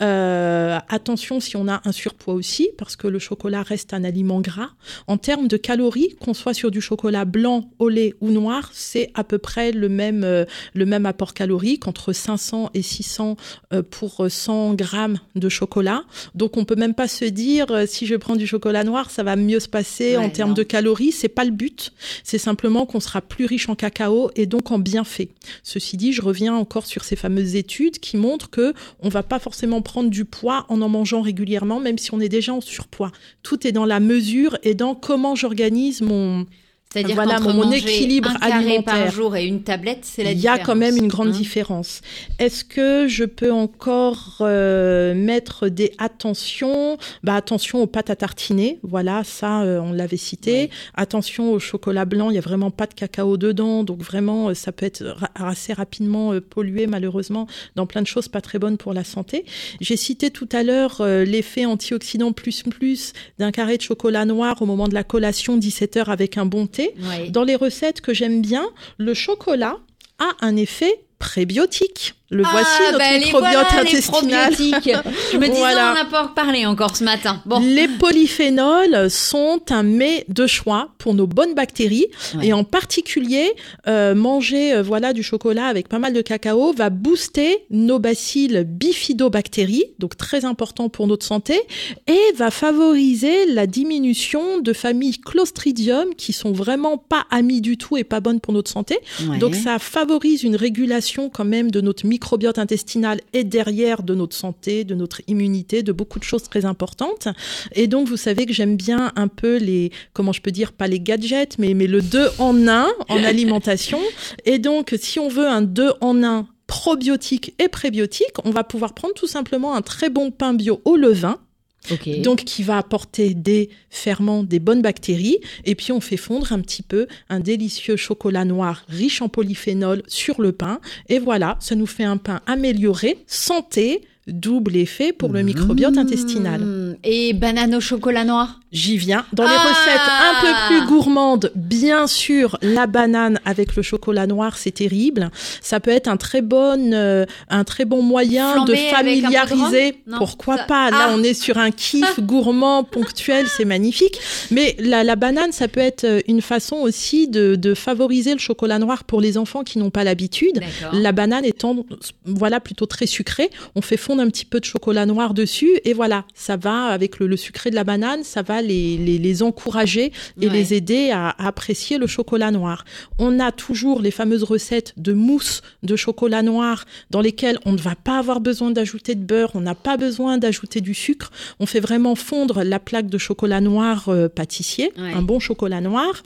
Euh, attention si on a un surpoids aussi, parce que le chocolat reste un aliment gras. En termes de calories, qu'on soit sur du chocolat blanc, au lait ou noir, c'est à peu près le même, euh, le même apport calorique, entre 500 et 600 euh, pour 100 grammes de chocolat. Donc on peut même pas se dire, si je prends du chocolat noir, ça va mieux se passer Ouais, en termes non. de calories. C'est pas le but. C'est simplement qu'on sera plus riche en cacao et donc en bienfaits. Ceci dit, je reviens encore sur ces fameuses études qui montrent que on va pas forcément prendre du poids en en mangeant régulièrement, même si on est déjà en surpoids. Tout est dans la mesure et dans comment j'organise mon. C'est-à-dire Voilà, mon manger équilibre un carré par alimentaire. jour et une tablette, c'est la Il y a quand même une grande hein. différence. Est-ce que je peux encore euh, mettre des attentions? Bah attention aux pâtes à tartiner. Voilà, ça euh, on l'avait cité. Attention au chocolat blanc. Il y a vraiment pas de cacao dedans, donc vraiment euh, ça peut être ra- assez rapidement euh, pollué malheureusement dans plein de choses pas très bonnes pour la santé. J'ai cité tout à l'heure l'effet antioxydant plus plus d'un carré de chocolat noir au moment de la collation 17 heures avec un bon Dans les recettes que j'aime bien, le chocolat a un effet prébiotique. Le voici, ah, notre bah, les microbiote voilà, intestinal. Je me disais, Voilà. on n'a pas reparlé encore ce matin. Bon. Les polyphénols sont un mets de choix pour nos bonnes bactéries Ouais. et en particulier euh, manger euh, voilà du chocolat avec pas mal de cacao va booster nos bacilles bifidobactéries donc très important pour notre santé et va favoriser la diminution de familles Clostridium qui sont vraiment pas amies du tout et pas bonnes pour notre santé Ouais. donc ça favorise une régulation quand même de notre microbiote intestinal et derrière de notre santé, de notre immunité, de beaucoup de choses très importantes. Et donc vous savez que j'aime bien un peu les, comment je peux dire, pas les gadgets, mais, mais le deux en un en alimentation. Et donc si on veut un deux en un probiotique et prébiotique, on va pouvoir prendre tout simplement un très bon pain bio au levain Ok. donc qui va apporter des ferments, des bonnes bactéries, et puis on fait fondre un petit peu un délicieux chocolat noir riche en polyphénol sur le pain, et voilà, ça nous fait un pain amélioré, santé, double effet pour le microbiote intestinal. Mmh. Et banane au chocolat noir? J'y viens. Dans les Ah recettes un peu plus gourmandes, bien sûr, la banane avec le chocolat noir, c'est terrible. Ça peut être un très bon, euh, un très bon moyen Flambé de familiariser. Non, Pourquoi ça- pas? Là, Ah. on est sur un kiff gourmand ponctuel, c'est magnifique. Mais la, la banane, ça peut être euh, une façon aussi de, de favoriser le chocolat noir pour les enfants qui n'ont pas l'habitude. La banane étant, voilà, plutôt très sucrée, on fait fondre un petit peu de chocolat noir dessus et voilà, ça va avec le, le sucré de la banane, ça va les, les, les encourager et Ouais. les aider à, à apprécier le chocolat noir. On a toujours les fameuses recettes de mousse de chocolat noir dans lesquelles on ne va pas avoir besoin d'ajouter de beurre, on n'a pas besoin d'ajouter du sucre. On fait vraiment fondre la plaque de chocolat noir euh, pâtissier, Ouais. un bon chocolat noir.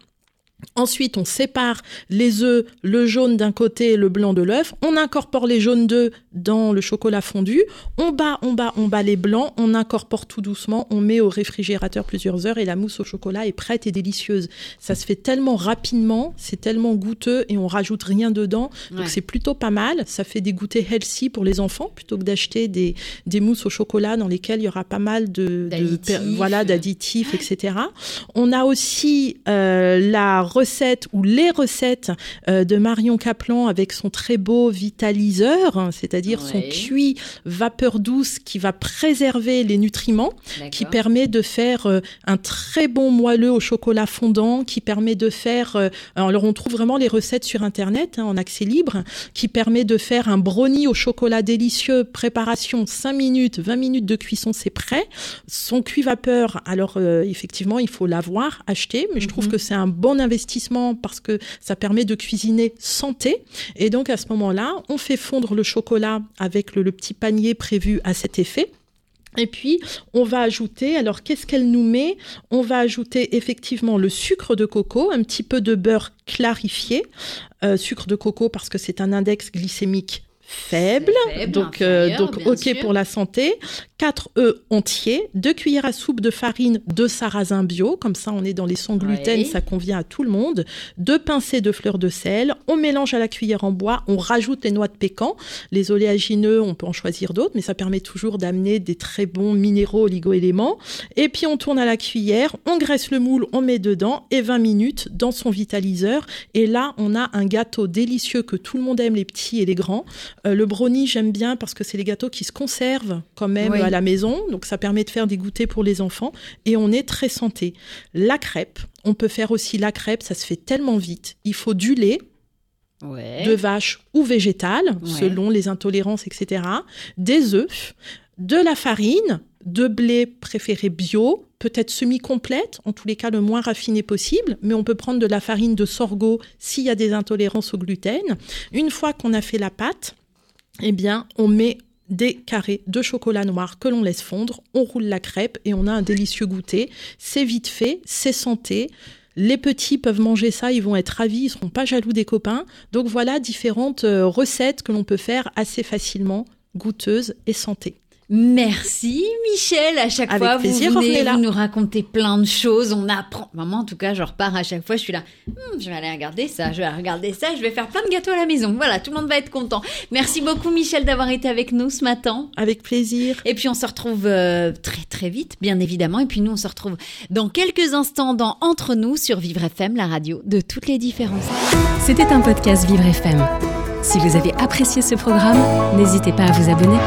Ensuite, on sépare les œufs, le jaune d'un côté et le blanc de l'œuf. On incorpore les jaunes d'œufs dans le chocolat fondu. On bat, on bat, on bat les blancs. On incorpore tout doucement. On met au réfrigérateur plusieurs heures et la mousse au chocolat est prête et délicieuse. Ça se fait tellement rapidement, c'est tellement goûteux et on rajoute rien dedans. Donc Ouais. c'est plutôt pas mal. Ça fait des goûters healthy pour les enfants plutôt que d'acheter des, des mousses au chocolat dans lesquelles il y aura pas mal de, de D'additifs. voilà d'additifs, etc. On a aussi euh, la recette ou les recettes euh, de Marion Caplan avec son très beau vitaliseur, hein, c'est-à-dire son cuit vapeur douce qui va préserver les nutriments qui permet de faire euh, un très bon moelleux au chocolat fondant, qui permet de faire, euh, alors on trouve vraiment les recettes sur internet hein, en accès libre, qui permet de faire un brownie au chocolat délicieux, préparation 5 minutes, 20 minutes de cuisson, c'est prêt. Son cuit vapeur, alors effectivement il faut l'avoir, acheté, mais je trouve que c'est un bon investissement parce que ça permet de cuisiner santé. Et donc à ce moment-là, on fait fondre le chocolat avec le- petit panier prévu à cet effet. Et puis, on va ajouter, alors qu'est-ce qu'elle nous met? On va ajouter effectivement le sucre de coco, un petit peu de beurre clarifié, euh, sucre de coco parce que c'est un index glycémique faible, Faible, donc, euh, donc ok sûr. pour la santé. 4 œufs entiers, 2 cuillères à soupe de farine de sarrasin bio, comme ça on est dans les sans gluten, Ouais. ça convient à tout le monde. Deux pincées de fleurs de sel, on mélange à la cuillère en bois, on rajoute les noix de pécan. Les oléagineux, on peut en choisir d'autres, mais ça permet toujours d'amener des très bons minéraux oligo-éléments. Et puis on tourne à la cuillère, on graisse le moule, on met dedans et 20 minutes dans son vitaliseur. Et là, on a un gâteau délicieux que tout le monde aime, les petits et les grands. Euh, le brownie, j'aime bien parce que c'est les gâteaux qui se conservent quand même Oui. à la maison. Donc ça permet de faire des goûters pour les enfants et on est très santé. La crêpe, on peut faire aussi la crêpe, ça se fait tellement vite. Il faut du lait, Ouais. de vache ou végétal, Ouais. selon les intolérances, etc. Des œufs, de la farine, de blé préféré bio, peut-être semi-complète, en tous les cas le moins raffiné possible, mais on peut prendre de la farine de sorgho s'il y a des intolérances au gluten. Une fois qu'on a fait la pâte, eh bien, on met des carrés de chocolat noir que l'on laisse fondre, on roule la crêpe et on a un délicieux goûter. C'est vite fait, c'est santé. Les petits peuvent manger ça, ils vont être ravis, ils seront pas jaloux des copains. Donc voilà différentes euh, recettes que l'on peut faire assez facilement, goûteuses et santé. Merci Michel, à chaque Avec fois plaisir, vous venez Ornella. vous nous racontez plein de choses, on apprend. Maman en tout cas, je repars à chaque fois, je suis là, Hmm, je vais aller regarder ça, je vais regarder ça, je vais faire plein de gâteaux à la maison. Voilà, tout le monde va être content. Merci beaucoup Michel d'avoir été avec nous ce matin. Avec plaisir. Et puis on se retrouve euh, très très vite, bien évidemment. Et puis nous on se retrouve dans quelques instants dans Entre nous sur Vivre FM, la radio de toutes les différences. C'était un podcast Vivre FM. Si vous avez apprécié ce programme, n'hésitez pas à vous abonner.